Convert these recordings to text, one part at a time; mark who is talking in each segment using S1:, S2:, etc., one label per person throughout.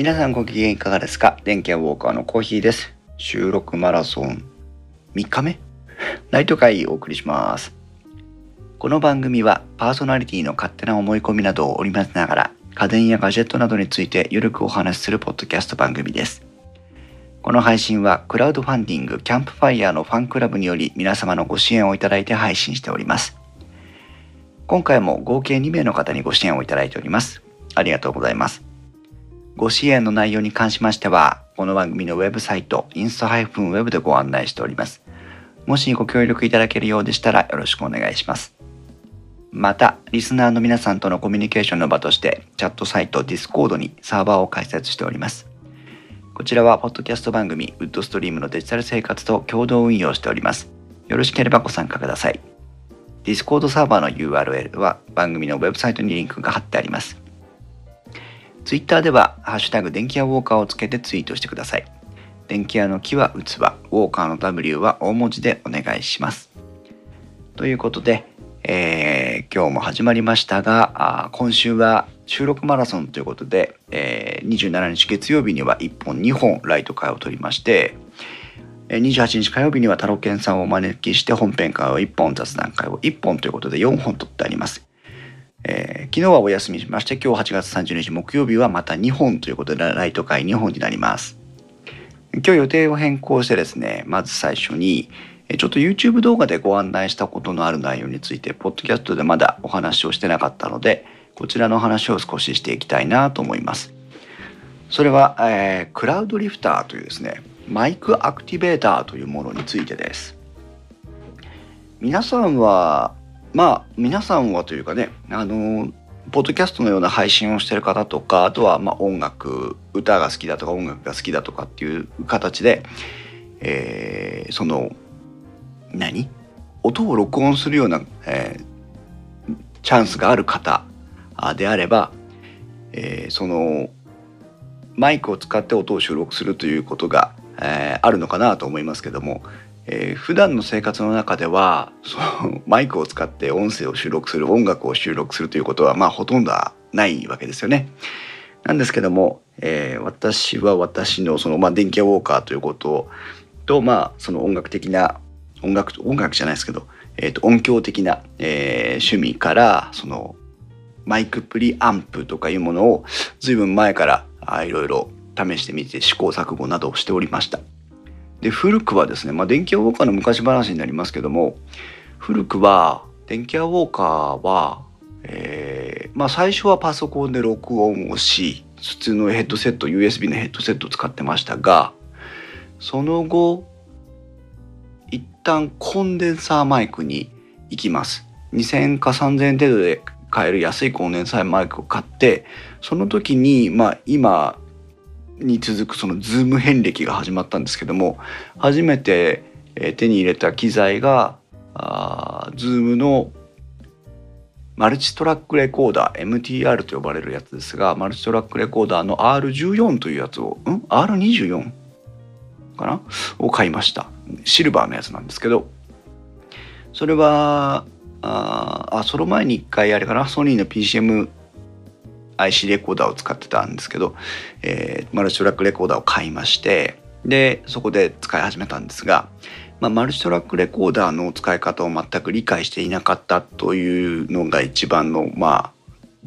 S1: 皆さんご機嫌いかがですか？電気屋ウォーカーのコーヒーです。収録マラソン3日目？ナイト会お送りします。この番組はパーソナリティの勝手な思い込みなどを織り交ぜながら家電やガジェットなどについてゆるくお話しするポッドキャスト番組です。この配信はクラウドファンディングキャンプファイヤーのファンクラブにより皆様のご支援をいただいて配信しております。今回も合計2名の方にご支援をいただいております。ありがとうございます。ご支援の内容に関しましては、この番組のウェブサイト、インスタ -web でご案内しております。もしご協力いただけるようでしたらよろしくお願いします。また、リスナーの皆さんとのコミュニケーションの場として、チャットサイト Discord にサーバーを開設しております。こちらは、ポッドキャスト番組、ウッドストリームのデジタル生活と共同運用しております。よろしければご参加ください。Discord サーバーの URL は番組のウェブサイトにリンクが貼ってあります。ツイッターでは、ハッシュタグ電気屋ウォーカーをつけてツイートしてください。電気屋の木は器、ウォーカーの W は大文字でお願いします。ということで、えー今日も始まりましたが、あ今週は収録マラソンということで、えー27日月曜日には1本2本ライト会を取りまして、28日火曜日にはタロケンさんをお招きして本編会を1本雑談会を1本ということで4本取ってあります。えー昨日はお休みしまして今日8月30日木曜日はまた2本ということでライト会2本になります。今日予定を変更してですねまず最初にちょっと YouTube 動画でご案内したことのある内容についてポッドキャストでまだお話をしてなかったのでこちらの話を少ししていきたいなと思います。それは、えークラウドリフターというですねマイクアクティベーターというものについてです。皆さんはまあ皆さんはというかねあのポッドキャストのような配信をしてる方とかあとはま音楽歌が好きだとか音楽が好きだとかっていう形で、えーその何？音を録音するような、えーチャンスがある方であれば、えーそのマイクを使って音を収録するということが、えあるのかなと思いますけども、えー普段の生活の中ではその マイクを使って音声を収録する音楽を収録するということはまあほとんどないわけですよね。なんですけども、えー私は私のその、まあ、電気屋ウォーカーということと、まあ、その音楽的な音楽音楽じゃないですけど、えーと音響的な、えー趣味からそのマイクプリアンプとかいうものを随分前からあいろいろ試してみて試行錯誤などをしておりました。で古くはですね、まあ、電気屋ウォーカーの昔話になりますけども古くは電気屋ウォーカーは、えーまあ、最初はパソコンで録音をし普通のヘッドセット USB のヘッドセットを使ってましたがその後一旦コンデンサーマイクに行きます。2000か3000円程度で買える安いコンデンサーマイクを買ってその時にまあ今に続くその ZOOM 遍歴が始まったんですけども初めて手に入れた機材があ ZOOM のマルチトラックレコーダー MTR と呼ばれるやつですがマルチトラックレコーダーの R14 というやつをん？R24 かな？を買いました。シルバーのやつなんですけど。それはああその前に一回あれかな？ソニーの PCM IC レコーダーを使ってたんですけど、えーマルチトラックレコーダーを買いましてでそこで使い始めたんですが、まあ、マルチトラックレコーダーの使い方を全く理解していなかったというのが一番の、まあ、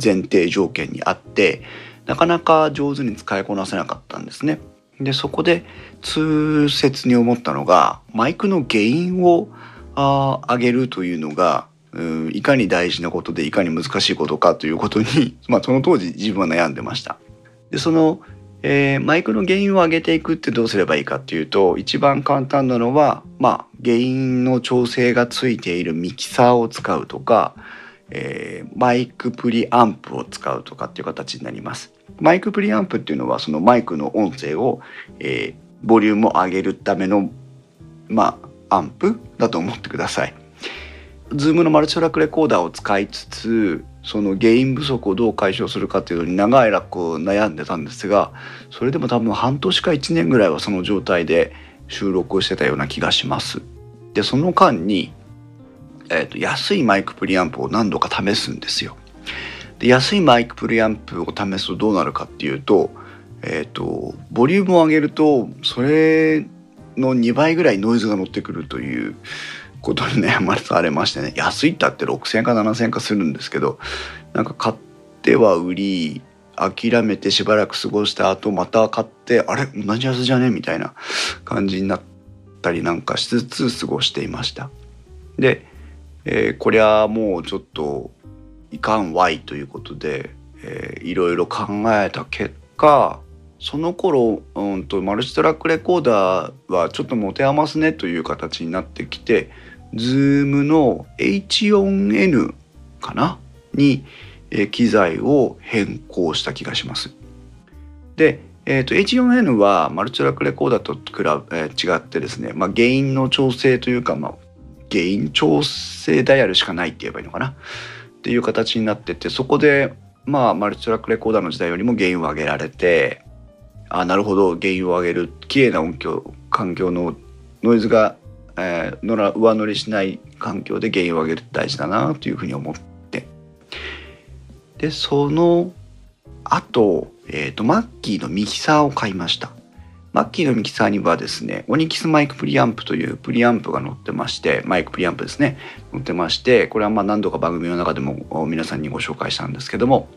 S1: 前提条件にあってなかなか上手に使いこなせなかったんですね。でそこで痛切に思ったのがマイクのゲインをあー上げるというのがうんいかに大事なことでいかに難しいことかということに、まあ、その当時自分は悩んでました。でその、えーマイクのゲインを上げていくってどうすればいいかっていうと一番簡単なのは、まあ、ゲインの調整がついているミキサーを使うとか、えーマイクプリアンプを使うとかっていう形になります。マイクプリアンプっていうのはそのマイクの音声を、えーボリュームを上げるためのまあアンプだと思ってください。 ZOOM のマルチトラックレコーダーを使いつつそのゲイン不足をどう解消するかっていうのに長い間こう悩んでたんですがそれでも多分半年か1年ぐらいはその状態で収録をしてたような気がします。でその間に、えーと安いマイクプリアンプを何度か試すんですよ。で安いマイクプリアンプを試すとどうなるかっていうと、えっ、とボリュームを上げるとそれの2倍ぐらいノイズが乗ってくるということに悩まされましてね安いったって6,000円か7,000円かするんですけどなんか買っては売り諦めてしばらく過ごした後また買ってあれ同じやつじゃね？みたいな感じになったりなんかしつつ過ごしていました。で、えー、こりゃもうちょっといかんわいということで、えー、いろいろ考えた結果その頃、うんと、マルチトラックレコーダーはちょっと持て余すねという形になってきて Zoom の H4N かな？に、え、機材を変更した気がします。で、えーと、H4N はマルチトラックレコーダーと比べ、え、違ってですね、まあ、原因の調整というか、まあ、原因調整ダイヤルしかないって言えばいいのかな？っていう形になっててそこでまあマルチトラックレコーダーの時代よりも原因を上げられてあなるほど原因を上げる綺麗な音響環境のノイズが、えー、のら上乗りしない環境で原因を上げるって大事だなというふうに思って。でその後、えーと、 Mackie のミキサーを買いました。 Mackie のミキサーにはですね Onyx マイクプリアンプというプリアンプが載ってましてマイクプリアンプですね載ってましてこれはまあ何度か番組の中でも皆さんにご紹介したんですけども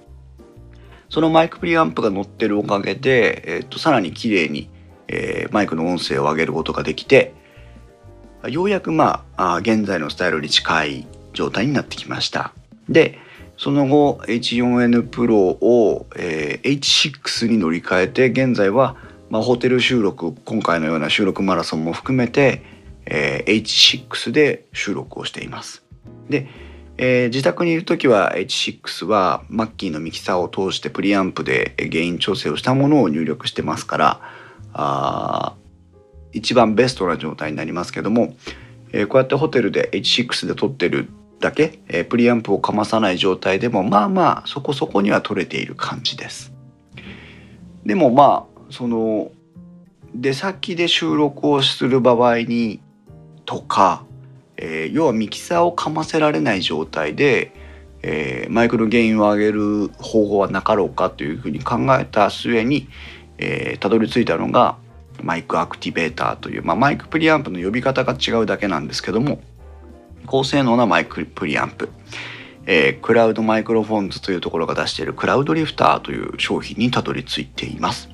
S1: そのマイクプリアンプが乗ってるおかげで、えー、とさらに綺麗に、えー、マイクの音声を上げることができてようやくまあ現在のスタイルに近い状態になってきました。でその後 H4N Pro を、えー、H6 に乗り換えて現在は、まあ、ホテル収録今回のような収録マラソンも含めて、えー、H6 で収録をしています。でえー、自宅にいる時は H6 はマッキーのミキサーを通してプリアンプでゲイン調整をしたものを入力してますからあ一番ベストな状態になりますけども、えー、こうやってホテルで H6 で撮ってるだけ、えー、プリアンプをかまさない状態でもまあまあそこそこには撮れている感じです。でもまあその出先で収録をする場合にとかえー、要はミキサーをかませられない状態で、えー、マイクの原因を上げる方法はなかろうかというふうに考えた末に、えー、たどり着いたのがマイクアクティベーターという、まあ、マイクプリアンプの呼び方が違うだけなんですけども高性能なマイクプリアンプ、えー、 Cloud Microphones というところが出している Cloudlifter という商品にたどり着いています。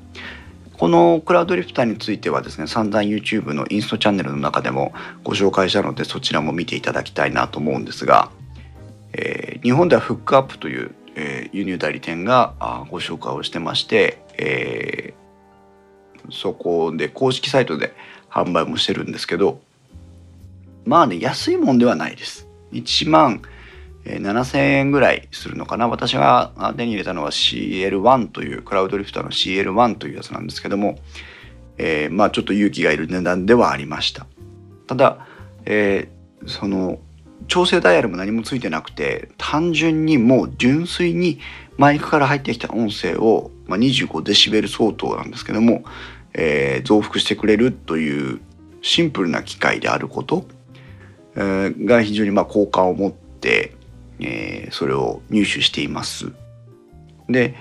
S1: この Cloudlifter についてはですね散々 YouTube のインストチャンネルの中でもご紹介したのでそちらも見ていただきたいなと思うんですが、えー、日本ではフックアップという、えー、輸入代理店があご紹介をしてまして、えー、そこで公式サイトで販売もしてるんですけどまあね安いもんではないです。1万7000円ぐらいするのかな私が手に入れたのは CL1 というクラウドリフターの CL1 というやつなんですけども、えー、まあちょっと勇気がいる値段ではありましたただ、えー、その調整ダイヤルも何もついてなくて単純にもう純粋にマイクから入ってきた音声を、まあ、25デシベル相当なんですけども、えー、増幅してくれるというシンプルな機械であること、えー、が非常にまあ好感を持ってえー、それを入手しています。で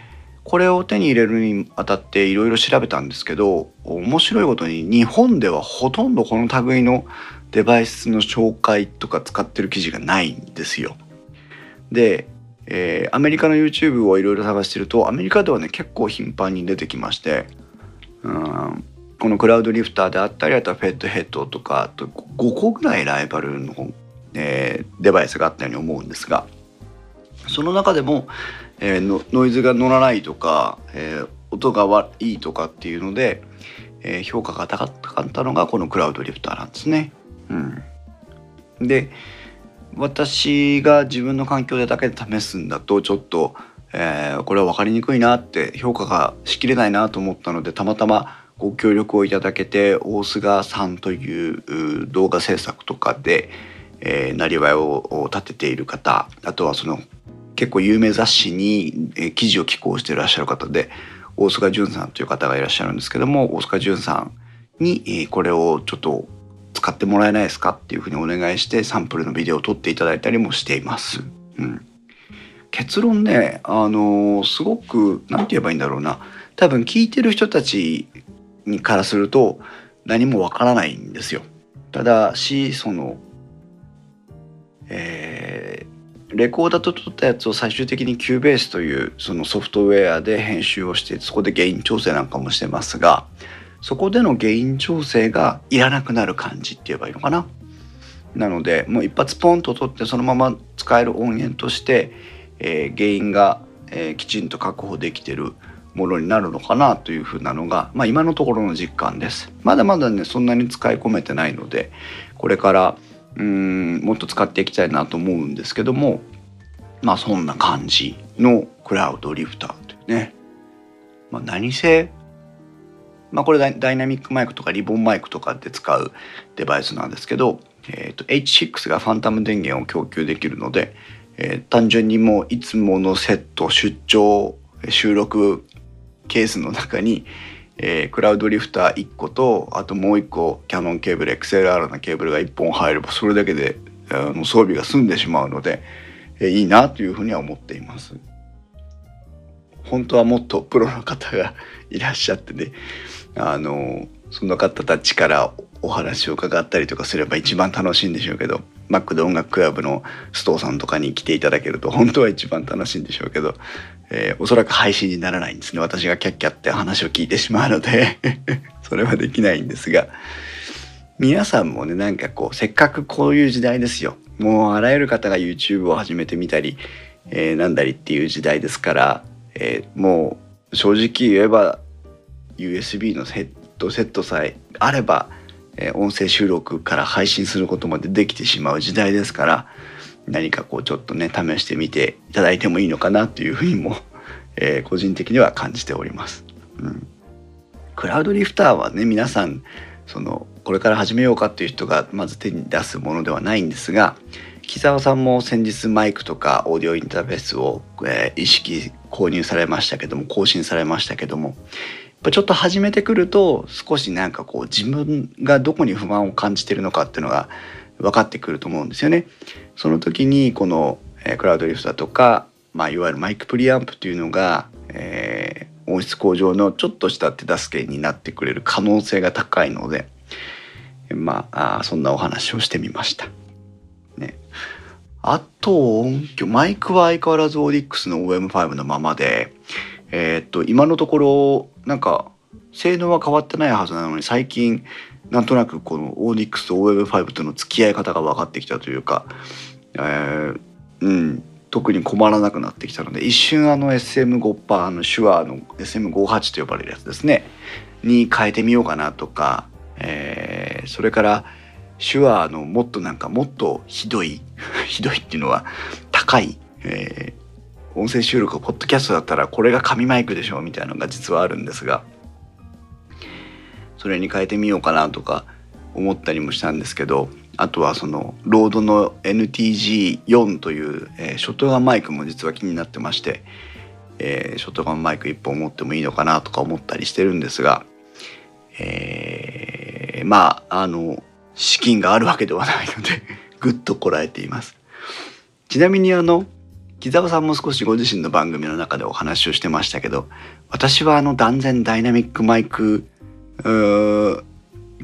S1: これを手に入れるにあたっていろいろ調べたんですけど面白いことに日本ではほとんどこの類のデバイスの紹介とか使ってる記事がないんですよ。で、えー、アメリカの YouTube をいろいろ探してるとアメリカではね結構頻繁に出てきましてうんこのクラウドリフターであったりあとはフェットヘッドとかあと5個ぐらいライバルのえー、デバイスがあったように思うんですがその中でも、えー、ノイズが乗らないとか、えー、音が悪いとかっていうので、えー、評価が高かったのがこのクラウドリフターなんですね。うん、で私が自分の環境でだけで試すんだとちょっと、えー、これは分かりにくいなって評価がしきれないなと思ったのでたまたまご協力をいただけて大須賀さんという動画制作とかで、えー、なりわいを立てている方あとはその結構有名雑誌に、えー、記事を寄稿していらっしゃる方で大須賀淳さんという方がいらっしゃるんですけども大須賀淳さんに、えー、これをちょっと使ってもらえないですかっていうふうにお願いしてサンプルのビデオを撮っていただいたりもしています。うん、結論ねあのすごく何て言えばいいんだろうな多分聞いてる人たちにからすると何もわからないんですよ。ただしそのえー、レコーダーと撮ったやつを最終的に Cubase というそのソフトウェアで編集をしてそこでゲイン調整なんかもしてますがそこでのゲイン調整がいらなくなる感じって言えばいいのかな。なのでもう一発ポンと取ってそのまま使える音源として、えー、ゲインが、えー、きちんと確保できてるものになるのかなというふうなのが、まあ、今のところの実感です。まだまだねそんなに使い込めてないのでこれからうんもっと使っていきたいなと思うんですけどもまあそんな感じのクラウドリフターというね、まあ、何せまあこれダイナミックマイクとかリボンマイクとかで使うデバイスなんですけど、えーと、H6 がファンタム電源を供給できるので、えー、単純にもういつものセット出張収録ケースの中に、えー、クラウドリフター1個とあともう1個キャノンケーブル XLR のケーブルが1本入ればそれだけであの装備が済んでしまうので、えー、いいなというふうには思っています。本当はもっとプロの方がいらっしゃってねあのその方たちからお話を伺ったりとかすれば一番楽しいんでしょうけどマックで音楽クラブの須藤さんとかに来ていただけると本当は一番楽しいんでしょうけど、えー、おそらく配信にならないんですね。私がキャッキャって話を聞いてしまうので それはできないんですが皆さんもねなんかこうせっかくこういう時代ですよ。もうあらゆる方が YouTube を始めてみたり、えー、なんだりっていう時代ですから、えー、もう正直言えば USB のヘッドセットさえあれば、えー、音声収録から配信することまでできてしまう時代ですから何かこうちょっとね試してみていただいてもいいのかなというふうにも、えー、個人的には感じております。うん、クラウドリフターはね皆さんそのこれから始めようかっていう人がまず手に出すものではないんですが木澤さんも先日マイクとかオーディオインターフェースを、えー、意識購入されましたけども更新されましたけどもちょっと始めてくると少しなんかこう自分がどこに不満を感じてるのかっていうのが分かってくると思うんですよね。その時にこの、クラウドリフトだとか、まあ、いわゆるマイクプリアンプというのが、えー、音質向上のちょっとした手助けになってくれる可能性が高いので、まああそんなお話をしてみました。ね、あと音響マイクは相変わらずオーディックスの OM5 のままで、えー、っと今のところなんか性能は変わってないはずなのに最近なんとなくこのオーディックスと OM5 との付き合い方が分かってきたというか、えー、うん特に困らなくなってきたので一瞬あの SM5 パーの手話の SM58 と呼ばれるやつですねに変えてみようかなとか、えー、それから手話のもっとなんかもっとひどい ひどいっていうのは高い、えー、音声収録ポッドキャストだったらこれが紙マイクでしょみたいなのが実はあるんですがそれに変えてみようかなとか思ったりもしたんですけどあとはそのロードの NTG4 という、え、ショットガンマイクも実は気になってまして、え、ショットガンマイク1本持ってもいいのかなとか思ったりしてるんですが、えー、まああの資金があるわけではないのでぐっとこらえています。ちなみにあの木澤さんも少しご自身の番組の中でお話をしてましたけど私はあの断然ダイナミックマイク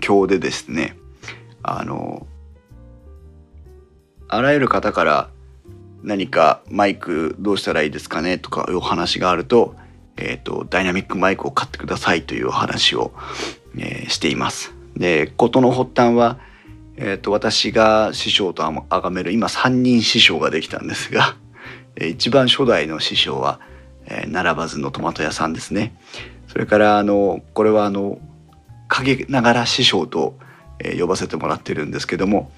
S1: 表でですねあのあらゆる方から何かマイクどうしたらいいですかねとかいうお話があると,、えーと、ダイナミックマイクを買ってくださいというお話を、えー、しています。で事の発端は、えーと、私が師匠と崇める今3人師匠ができたんですが一番初代の師匠は、えー、並ばずのトマト屋さんですね。それからあのこれはあの陰ながら師匠と、えー、呼ばせてもらってるんですけども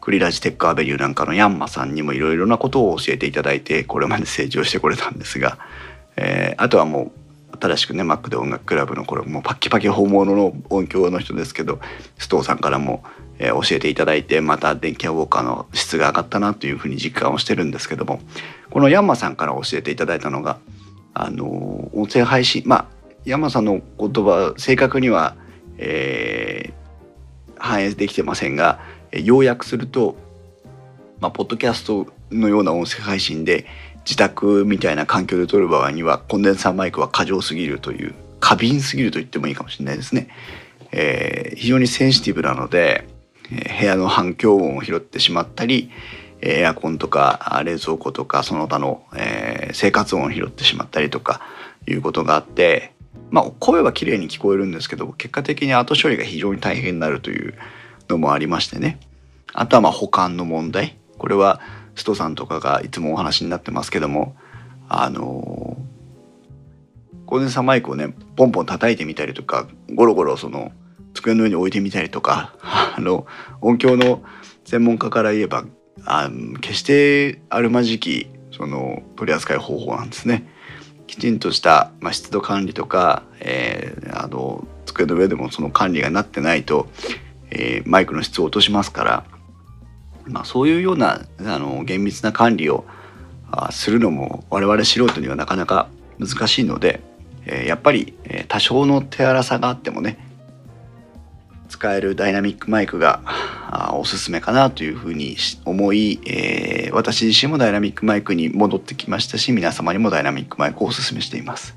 S1: クリラジテックアベリューなんかのヤンマさんにもいろいろなことを教えていただいてこれまで成長してこれたんですが、えー、あとはもう新しくねマックで音楽クラブのこれもうパッキパキ本物の音響の人ですけど須藤さんからも、えー、教えていただいてまた電気屋ウォーカーの質が上がったなというふうに実感をしてるんですけどもこのヤンマさんから教えていただいたのがあの音声配信まあヤンマさんの言葉正確にはえー、反映できてませんが要約すると、まあ、ポッドキャストのような音声配信で自宅みたいな環境で撮る場合にはコンデンサーマイクは過剰すぎるという過敏すぎると言ってもいいかもしれないですね。えー、非常にセンシティブなので、部屋の反響音を拾ってしまったりエアコンとか冷蔵庫とかその他の、えー、生活音を拾ってしまったりとかいうことがあってまあ声は綺麗に聞こえるんですけど結果的に後処理が非常に大変になるというのもありましてねあとはまあ保管の問題これはストさんとかがいつもお話になってますけどもあのゴーデンサマイクをねポンポン叩いてみたりとかゴロゴロその机の上に置いてみたりとか あの音響の専門家から言えばあ決してあるまじきその取り扱い方法なんですね。きちんとした、まあ、湿度管理とか、えー、あの机の上でもその管理がなってないと、えー、マイクの質を落としますからまあ、そういうようなあの厳密な管理をあするのも我々素人にはなかなか難しいので、えー、やっぱり、多少の手荒さがあってもね使えるダイナミックマイクがおすすめかなというふうに思い、えー、私自身もダイナミックマイクに戻ってきましたし皆様にもダイナミックマイクをおすすめしています。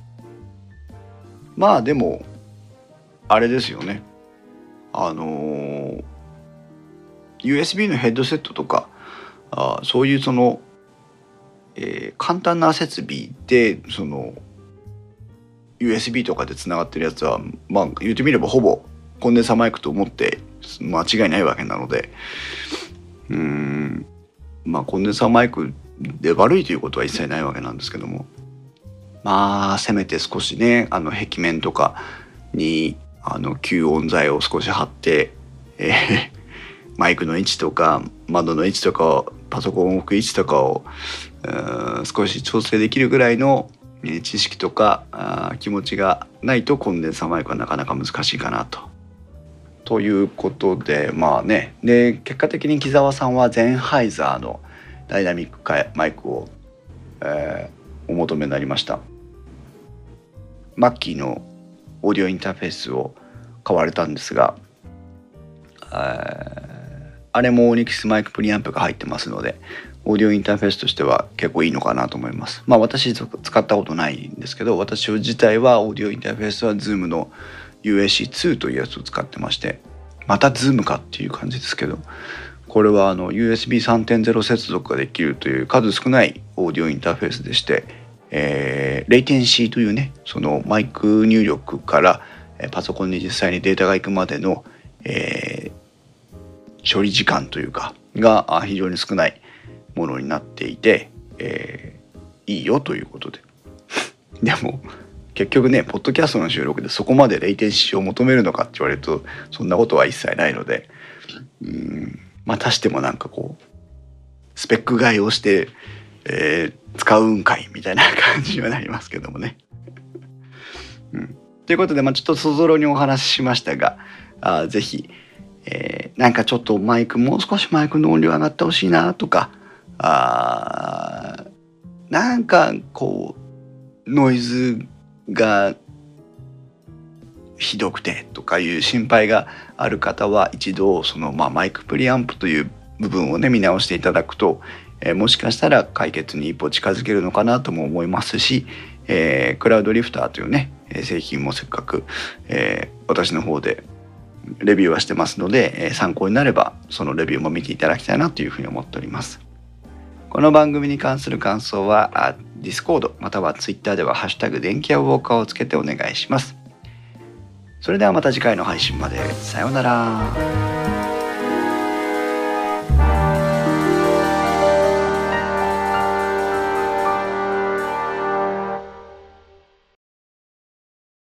S1: まあでもあれですよね。あのー USB のヘッドセットとかあそういうその、えー、簡単な設備でその USB とかでつながってるやつはまあ言ってみればほぼコンデンサーマイクと思って間違いないわけなのでうんまあコンデンサーマイクで悪いということは一切ないわけなんですけどもまあせめて少しねあの壁面とかにあの吸音材を少し貼って、えー、マイクの位置とか窓の位置とかパソコンを置く位置とかを少し調整できるぐらいの知識とか気持ちがないとコンデンサーマイクはなかなか難しいかなと。ということでまあねで結果的に木澤さんはゼンハイザーのダイナミックマイクを、えー、お求めになりました。マッキーのオーディオインターフェースを買われたんですが、えーあれもオニキスマイクプリアンプが入ってますのでオーディオインターフェースとしては結構いいのかなと思います。まあ私使ったことないんですけど私自体はオーディオインターフェースは Zoom の UAC2 というやつを使ってましてまた Zoom かっていう感じですけどこれはあの USB3.0 接続ができるという数少ないオーディオインターフェースでして、えー、レイテンシーというねそのマイク入力からパソコンに実際にデータが行くまでの、えー、処理時間というかが非常に少ないものになっていて、えー、いいよということで でも結局ねポッドキャストの収録でそこまでレイテンシーを求めるのかって言われるとそんなことは一切ないのでうんまたしてもなんかこうスペック買いをして、えー、使うんかいみたいな感じにはなりますけどもね。うん、ということで、まあ、ちょっとそぞろにお話ししましたがあぜひえー、なんかちょっとマイクもう少しマイクの音量上がってほしいなとかあなんかこうノイズがひどくてとかいう心配がある方は一度その、まあ、マイクプリアンプという部分をね見直していただくと、えー、もしかしたら解決に一歩近づけるのかなとも思いますし、えー、クラウドリフターというね製品もせっかく、えー、私の方でレビューはしてますので、え参考になればそのレビューも見ていただきたいなというふうに思っております。この番組に関する感想は、Discord または Twitter ではハッシュタグ電気屋ウォーカーをつけてお願いします。それではまた次回の配信まで。さようなら。